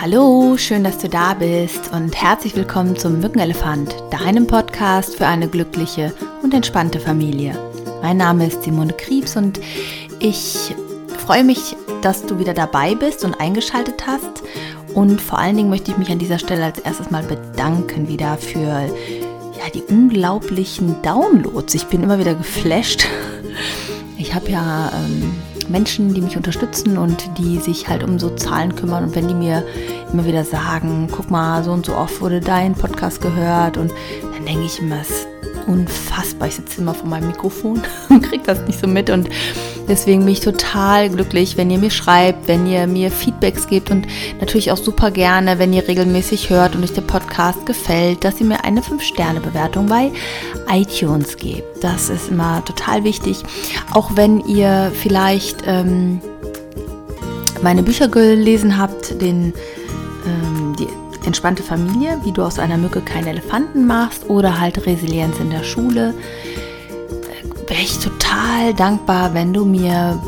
Hallo, schön, dass du da bist und herzlich willkommen zum Mückenelefant, deinem Podcast für eine glückliche und entspannte Familie. Mein Name ist Simone Kriebs und ich freue mich, dass du wieder dabei bist und eingeschaltet hast. Und vor allen Dingen möchte ich mich an dieser Stelle als erstes mal bedanken wieder für ja, die unglaublichen Downloads. Ich bin immer wieder geflasht. Ich habe ja ähm, Menschen, die mich unterstützen und die sich halt um so Zahlen kümmern. Und wenn die mir immer wieder sagen, guck mal, so und so oft wurde dein Podcast gehört und dann denke ich immer, es ist unfassbar. Ich sitze immer vor meinem Mikrofon und kriege das nicht so mit und deswegen bin ich total glücklich, wenn ihr mir schreibt, wenn ihr mir Feedbacks gebt und natürlich auch super gerne, wenn ihr regelmäßig hört und euch der Podcast gefällt, dass ihr mir eine 5-Sterne-Bewertung bei iTunes gebt. Das ist immer total wichtig. Auch wenn ihr vielleicht ähm, meine Bücher gelesen habt, den ähm, die entspannte Familie, wie du aus einer Mücke keinen Elefanten machst oder halt Resilienz in der Schule, wäre ich total dankbar, wenn du mir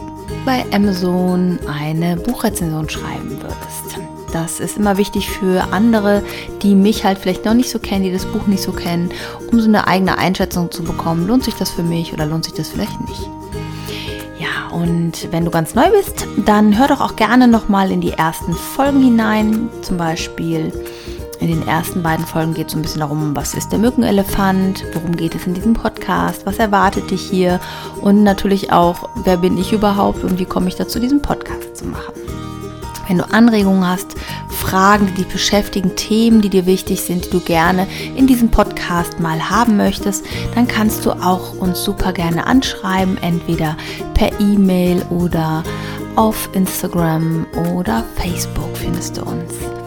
bei Amazon eine Buchrezension schreiben würdest. Das ist immer wichtig für andere, die mich halt vielleicht noch nicht so kennen, die das Buch nicht so kennen, um so eine eigene Einschätzung zu bekommen. Lohnt sich das für mich oder lohnt sich das vielleicht nicht? Ja, und wenn du ganz neu bist, dann hör doch auch gerne nochmal in die ersten Folgen hinein. Zum Beispiel in den ersten beiden Folgen geht es so ein bisschen darum, was ist der Mückenelefant, worum geht es in diesem Podcast, was erwartet dich hier und natürlich auch, wer bin ich überhaupt und wie komme ich dazu, diesen Podcast zu machen. Wenn du Anregungen hast, Fragen, die dich beschäftigen, Themen, die dir wichtig sind, die du gerne in diesem Podcast mal haben möchtest, dann kannst du auch uns super gerne anschreiben, entweder per E-Mail oder auf Instagram oder Facebook findest du uns.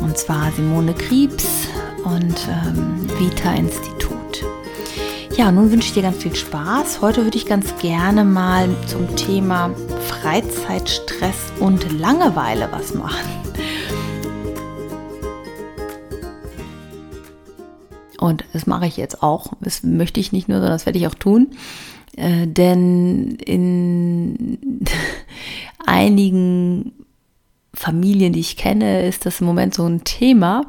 Und zwar Simone Kriebs und ähm, Vita Institut. Ja, nun wünsche ich dir ganz viel Spaß. Heute würde ich ganz gerne mal zum Thema Freizeitstress und Langeweile was machen. Und das mache ich jetzt auch. Das möchte ich nicht nur, sondern das werde ich auch tun. Äh, denn in einigen Familien, die ich kenne, ist das im Moment so ein Thema,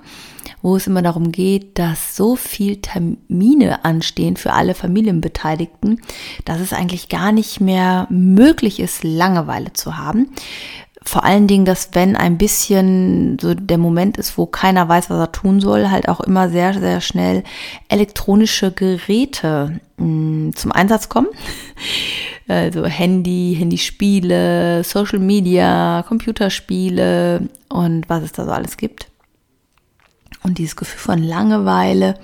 wo es immer darum geht, dass so viel Termine anstehen für alle Familienbeteiligten, dass es eigentlich gar nicht mehr möglich ist, Langeweile zu haben. Vor allen Dingen, dass wenn ein bisschen so der Moment ist, wo keiner weiß, was er tun soll, halt auch immer sehr, sehr schnell elektronische Geräte mh, hm, zum Einsatz kommen. Also Handy, Handyspiele, Social Media, Computerspiele und was es da so alles gibt. Und dieses Gefühl von Langeweile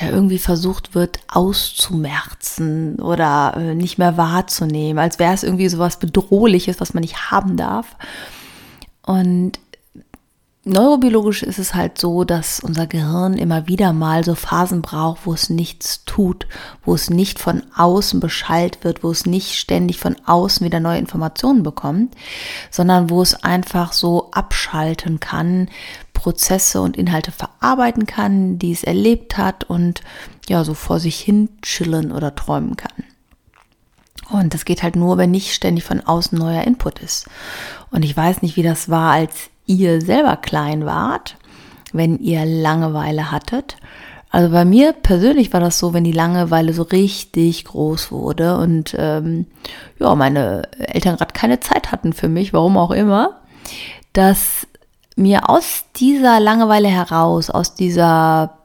ja irgendwie versucht wird auszumerzen oder äh, nicht mehr wahrzunehmen, als wäre es irgendwie so was Bedrohliches, was man nicht haben darf. Und neurobiologisch ist es halt so, dass unser Gehirn immer wieder mal so Phasen braucht, wo es nichts tut, wo es nicht von außen beschallt wird, wo es nicht ständig von außen wieder neue Informationen bekommt, sondern wo es einfach so abschalten kann, Prozesse und Inhalte verarbeiten kann, die es erlebt hat und ja, so vor sich hin chillen oder träumen kann. Und das geht halt nur, wenn nicht ständig von außen neuer Input ist. Und ich weiß nicht, wie das war, als ihr selber klein wart, wenn ihr Langeweile hattet. Also bei mir persönlich war das so, wenn die Langeweile so richtig groß wurde und ähm, ja, meine Eltern gerade keine Zeit hatten für mich, warum auch immer, dass mir aus dieser Langeweile heraus, aus dieser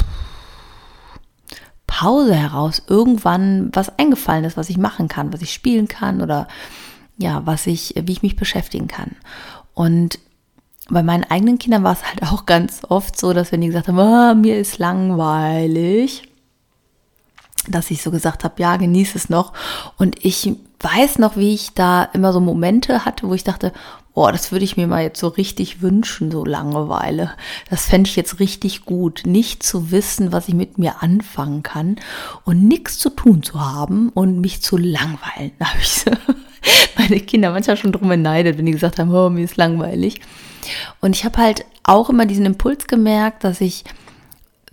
Pause heraus irgendwann was eingefallen ist, was ich machen kann, was ich spielen kann oder ja, was ich, wie ich mich beschäftigen kann. Und bei meinen eigenen Kindern war es halt auch ganz oft so, dass wenn die gesagt haben, oh, mir ist langweilig, dass ich so gesagt habe, ja, genieße es noch. Und ich weiß noch, wie ich da immer so Momente hatte, wo ich dachte, boah, das würde ich mir mal jetzt so richtig wünschen, so Langeweile. Das fände ich jetzt richtig gut, nicht zu wissen, was ich mit mir anfangen kann und nichts zu tun zu haben und mich zu langweilen. Da habe ich so meine Kinder manchmal schon drum beneidet, wenn die gesagt haben, oh, mir ist langweilig. Und ich habe halt auch immer diesen Impuls gemerkt, dass ich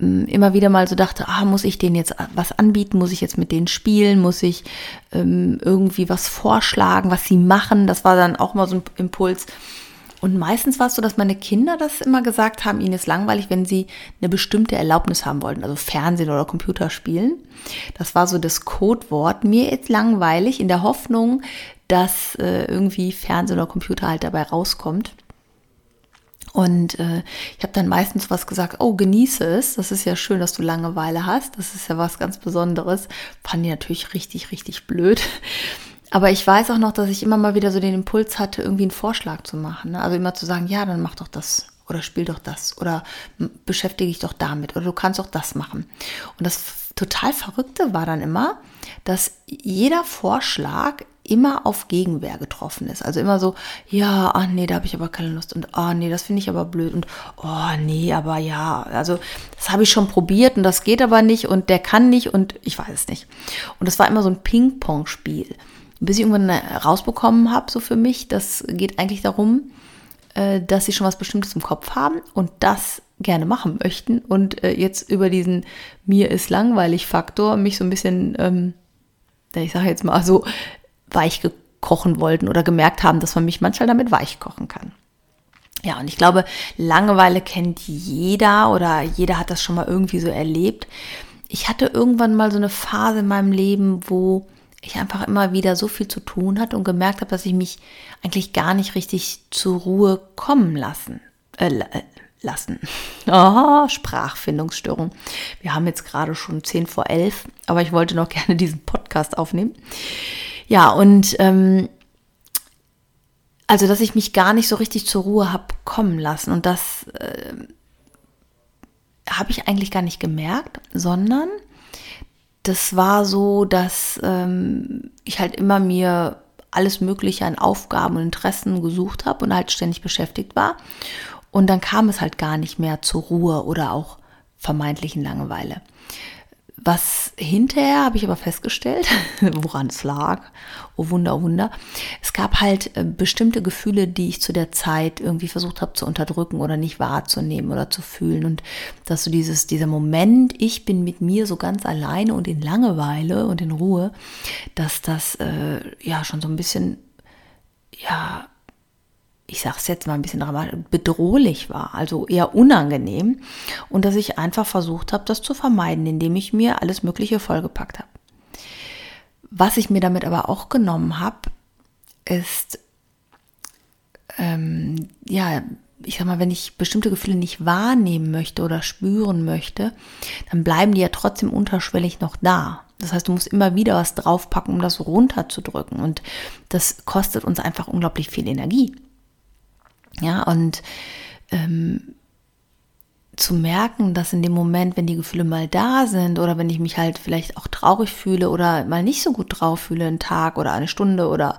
ähm, immer wieder mal so dachte, ah, muss ich denen jetzt was anbieten, muss ich jetzt mit denen spielen, muss ich ähm, irgendwie was vorschlagen, was sie machen. Das war dann auch mal so ein Impuls. Und meistens war es so, dass meine Kinder das immer gesagt haben, ihnen ist langweilig, wenn sie eine bestimmte Erlaubnis haben wollten, also Fernsehen oder Computerspielen. Das war so das Codewort. Mir ist langweilig in der Hoffnung, dass äh, irgendwie Fernsehen oder Computer halt dabei rauskommt. Und äh, ich habe dann meistens was gesagt, oh, genieße es. Das ist ja schön, dass du Langeweile hast. Das ist ja was ganz Besonderes. Fand ich natürlich richtig, richtig blöd. Aber ich weiß auch noch, dass ich immer mal wieder so den Impuls hatte, irgendwie einen Vorschlag zu machen. Ne? Also immer zu sagen, ja, dann mach doch das oder spiel doch das oder beschäftige dich doch damit oder du kannst doch das machen. Und das total Verrückte war dann immer, dass jeder Vorschlag immer auf Gegenwehr getroffen ist. Also immer so, ja, ah nee, da habe ich aber keine Lust und ah nee, das finde ich aber blöd und oh nee, aber ja, also das habe ich schon probiert und das geht aber nicht und der kann nicht und ich weiß es nicht. Und das war immer so ein Ping-Pong-Spiel bis ich irgendwann rausbekommen habe, so für mich, das geht eigentlich darum, äh, dass sie schon was Bestimmtes im Kopf haben und das gerne machen möchten und äh, jetzt über diesen mir ist langweilig Faktor mich so ein bisschen, ähm, ich sage jetzt mal so, weich kochen wollten oder gemerkt haben, dass man mich manchmal damit weich kochen kann. Ja, und ich glaube, Langeweile kennt jeder oder jeder hat das schon mal irgendwie so erlebt. Ich hatte irgendwann mal so eine Phase in meinem Leben, wo ich einfach immer wieder so viel zu tun hatte und gemerkt habe, dass ich mich eigentlich gar nicht richtig zur Ruhe kommen lassen. Äh, äh lassen. Oh, Sprachfindungsstörung. Wir haben jetzt gerade schon 10 vor 11, aber ich wollte noch gerne diesen Podcast aufnehmen. Ja, und ähm, also, dass ich mich gar nicht so richtig zur Ruhe habe kommen lassen. Und das äh, habe ich eigentlich gar nicht gemerkt, sondern das war so, dass ähm, ich halt immer mir alles Mögliche an Aufgaben und Interessen gesucht habe und halt ständig beschäftigt war. Und dann kam es halt gar nicht mehr zur Ruhe oder auch vermeintlichen Langeweile. Was hinterher habe ich aber festgestellt, woran es lag. Oh Wunder, oh Wunder. Es gab halt äh, bestimmte Gefühle, die ich zu der Zeit irgendwie versucht habe zu unterdrücken oder nicht wahrzunehmen oder zu fühlen. Und dass so dieses, dieser Moment, ich bin mit mir so ganz alleine und in Langeweile und in Ruhe, dass das äh, ja schon so ein bisschen, ja, ich sage es jetzt mal ein bisschen dramatisch, bedrohlich war, also eher unangenehm und dass ich einfach versucht habe, das zu vermeiden, indem ich mir alles Mögliche vollgepackt habe. Was ich mir damit aber auch genommen habe, ist, ähm, ja, ich sag mal, wenn ich bestimmte Gefühle nicht wahrnehmen möchte oder spüren möchte, dann bleiben die ja trotzdem unterschwellig noch da. Das heißt, du musst immer wieder was draufpacken, um das runterzudrücken. Und das kostet uns einfach unglaublich viel Energie. Ja, und ähm, zu merken, dass in dem Moment, wenn die Gefühle mal da sind oder wenn ich mich halt vielleicht auch traurig fühle oder mal nicht so gut drauf fühle, einen Tag oder eine Stunde oder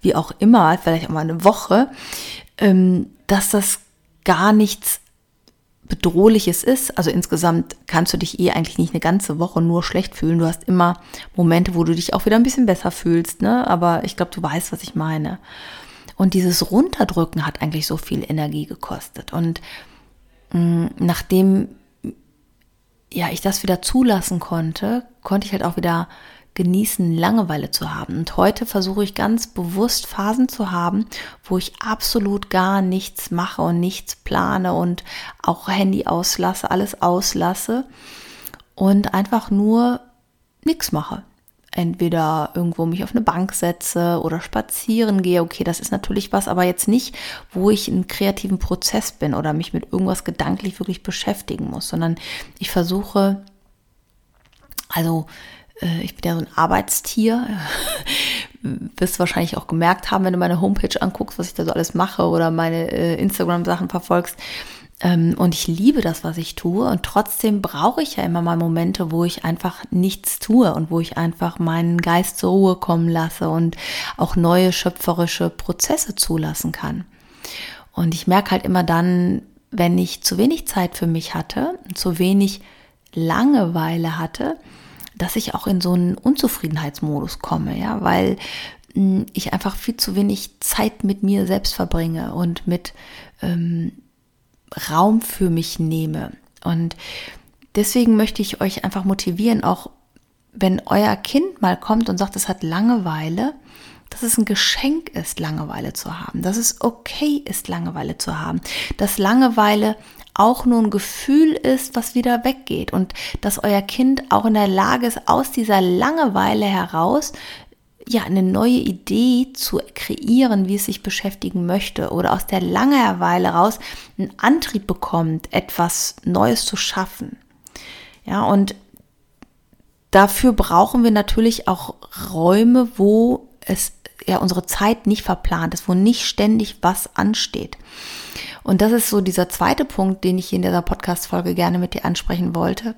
wie auch immer, vielleicht auch mal eine Woche, ähm, dass das gar nichts Bedrohliches ist. Also insgesamt kannst du dich eh eigentlich nicht eine ganze Woche nur schlecht fühlen. Du hast immer Momente, wo du dich auch wieder ein bisschen besser fühlst, ne? Aber ich glaube, du weißt, was ich meine. Und dieses Runterdrücken hat eigentlich so viel Energie gekostet. Und mh, mm, nachdem ja, ich das wieder zulassen konnte, konnte ich halt auch wieder genießen, Langeweile zu haben. Und heute versuche ich ganz bewusst Phasen zu haben, wo ich absolut gar nichts mache und nichts plane und auch Handy auslasse, alles auslasse und einfach nur nichts mache entweder irgendwo mich auf eine Bank setze oder spazieren gehe. Okay, das ist natürlich was, aber jetzt nicht, wo ich im kreativen Prozess bin oder mich mit irgendwas gedanklich wirklich beschäftigen muss, sondern ich versuche, also äh, ich bin ja so ein Arbeitstier, wirst wahrscheinlich auch gemerkt haben, wenn du meine Homepage anguckst, was ich da so alles mache oder meine äh, Instagram-Sachen verfolgst und ich liebe das, was ich tue. Und trotzdem brauche ich ja immer mal Momente, wo ich einfach nichts tue und wo ich einfach meinen Geist zur Ruhe kommen lasse und auch neue schöpferische Prozesse zulassen kann. Und ich merke halt immer dann, wenn ich zu wenig Zeit für mich hatte, zu wenig Langeweile hatte, dass ich auch in so einen Unzufriedenheitsmodus komme, ja, weil hm, ich einfach viel zu wenig Zeit mit mir selbst verbringe und mit ähm, Raum für mich nehme. Und deswegen möchte ich euch einfach motivieren, auch wenn euer Kind mal kommt und sagt, es hat Langeweile, dass es ein Geschenk ist, Langeweile zu haben, dass es okay ist, Langeweile zu haben, dass Langeweile auch nur ein Gefühl ist, was wieder weggeht und dass euer Kind auch in der Lage ist, aus dieser Langeweile heraus ja eine neue Idee zu kreieren, wie es sich beschäftigen möchte oder aus der Langeweile raus einen Antrieb bekommt, etwas Neues zu schaffen. Ja, und dafür brauchen wir natürlich auch Räume, wo es ja unsere Zeit nicht verplant ist, wo nicht ständig was ansteht. Und das ist so dieser zweite Punkt, den ich in dieser Podcast-Folge gerne mit dir ansprechen wollte.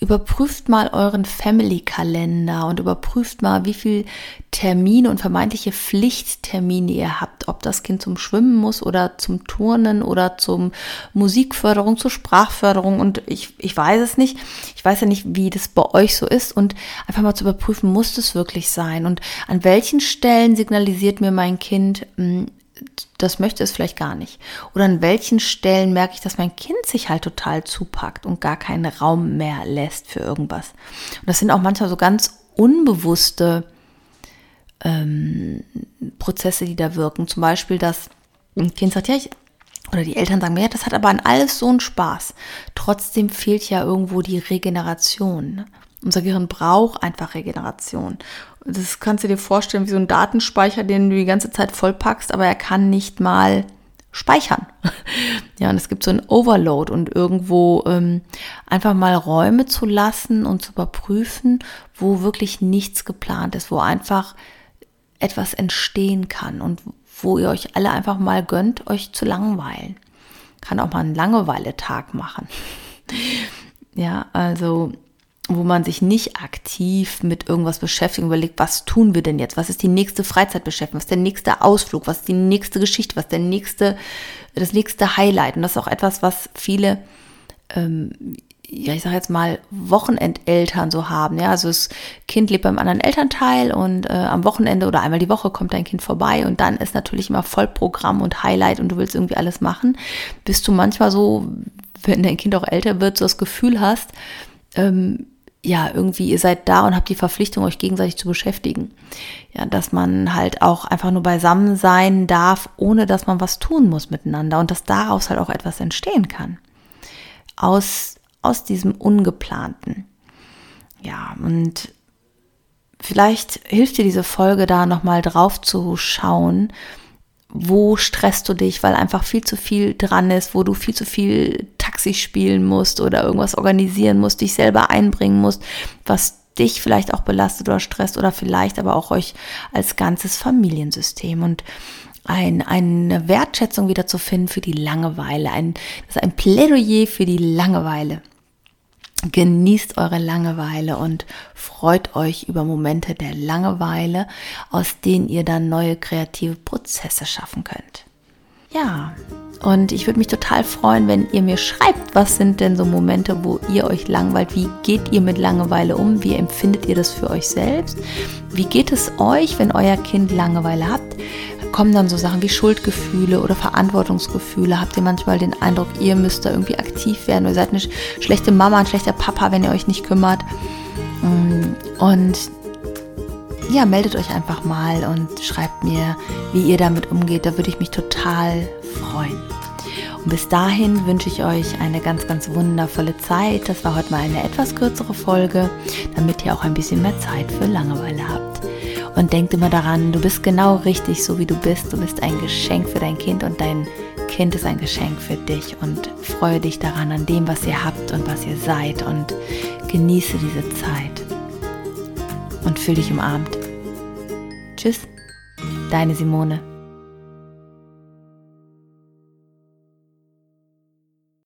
Überprüft mal euren Family-Kalender und überprüft mal, wie viel Termine und vermeintliche Pflichttermine ihr habt, ob das Kind zum Schwimmen muss oder zum Turnen oder zum Musikförderung, zur Sprachförderung. Und ich, ich weiß es nicht. Ich weiß ja nicht, wie das bei euch so ist. Und einfach mal zu überprüfen, muss das wirklich sein? Und an welchen Stellen signalisiert mir mein Kind, hm, das möchte es vielleicht gar nicht. Oder an welchen Stellen merke ich, dass mein Kind sich halt total zupackt und gar keinen Raum mehr lässt für irgendwas. Und das sind auch manchmal so ganz unbewusste ähm, Prozesse, die da wirken. Zum Beispiel, dass ein Kind sagt, ja, ich, oder die Eltern sagen, ja, das hat aber an alles so einen Spaß. Trotzdem fehlt ja irgendwo die Regeneration. Ne? Unser Gehirn braucht einfach Regeneration. Das kannst du dir vorstellen wie so ein Datenspeicher, den du die ganze Zeit vollpackst, aber er kann nicht mal speichern. ja, und es gibt so ein Overload und irgendwo ähm, einfach mal Räume zu lassen und zu überprüfen, wo wirklich nichts geplant ist, wo einfach etwas entstehen kann und wo ihr euch alle einfach mal gönnt, euch zu langweilen. Kann auch mal einen Langeweiletag machen. ja, also wo man sich nicht aktiv mit irgendwas beschäftigt, überlegt, was tun wir denn jetzt? Was ist die nächste Freizeitbeschäftigung? Was ist der nächste Ausflug? Was ist die nächste Geschichte? Was ist der nächste, das nächste Highlight? Und das ist auch etwas, was viele, ähm, ja, ich sage jetzt mal, Wochenendeltern so haben. Ja, also das Kind lebt beim anderen Elternteil und äh, am Wochenende oder einmal die Woche kommt dein Kind vorbei und dann ist natürlich immer Vollprogramm und Highlight und du willst irgendwie alles machen. Bist du manchmal so, wenn dein Kind auch älter wird, so das Gefühl hast, ähm, ja, irgendwie ihr seid da und habt die Verpflichtung, euch gegenseitig zu beschäftigen. Ja, dass man halt auch einfach nur beisammen sein darf, ohne dass man was tun muss miteinander und dass daraus halt auch etwas entstehen kann. Aus, aus diesem Ungeplanten. Ja, und vielleicht hilft dir diese Folge da nochmal drauf zu schauen, wo stresst du dich, weil einfach viel zu viel dran ist, wo du viel zu viel Taxi spielen musst oder irgendwas organisieren musst, dich selber einbringen musst, was dich vielleicht auch belastet oder stresst oder vielleicht aber auch euch als ganzes Familiensystem und ein, eine Wertschätzung wieder zu finden für die Langeweile, ein, das ist ein Plädoyer für die Langeweile. Genießt eure Langeweile und freut euch über Momente der Langeweile, aus denen ihr dann neue kreative Prozesse schaffen könnt. Ja, und ich würde mich total freuen, wenn ihr mir schreibt, was sind denn so Momente, wo ihr euch langweilt? Wie geht ihr mit Langeweile um? Wie empfindet ihr das für euch selbst? Wie geht es euch, wenn euer Kind Langeweile habt? kommen dann so Sachen wie Schuldgefühle oder Verantwortungsgefühle. Habt ihr manchmal den Eindruck, ihr müsst da irgendwie aktiv werden ihr seid eine schlechte Mama, ein schlechter Papa, wenn ihr euch nicht kümmert. Mm, und ja, meldet euch einfach mal und schreibt mir, wie ihr damit umgeht. Da würde ich mich total freuen. Und bis dahin wünsche ich euch eine ganz, ganz wundervolle Zeit. Das war heute mal eine etwas kürzere Folge, damit ihr auch ein bisschen mehr Zeit für Langeweile habt. Und denkt immer daran, du bist genau richtig, so wie du bist. Du bist ein Geschenk für dein Kind und dein Kind ist ein Geschenk für dich. Und freue dich daran, an dem, was ihr habt und was ihr seid. Und genieße diese Zeit. Und fühl dich umarmt. Tschüss, deine Simone.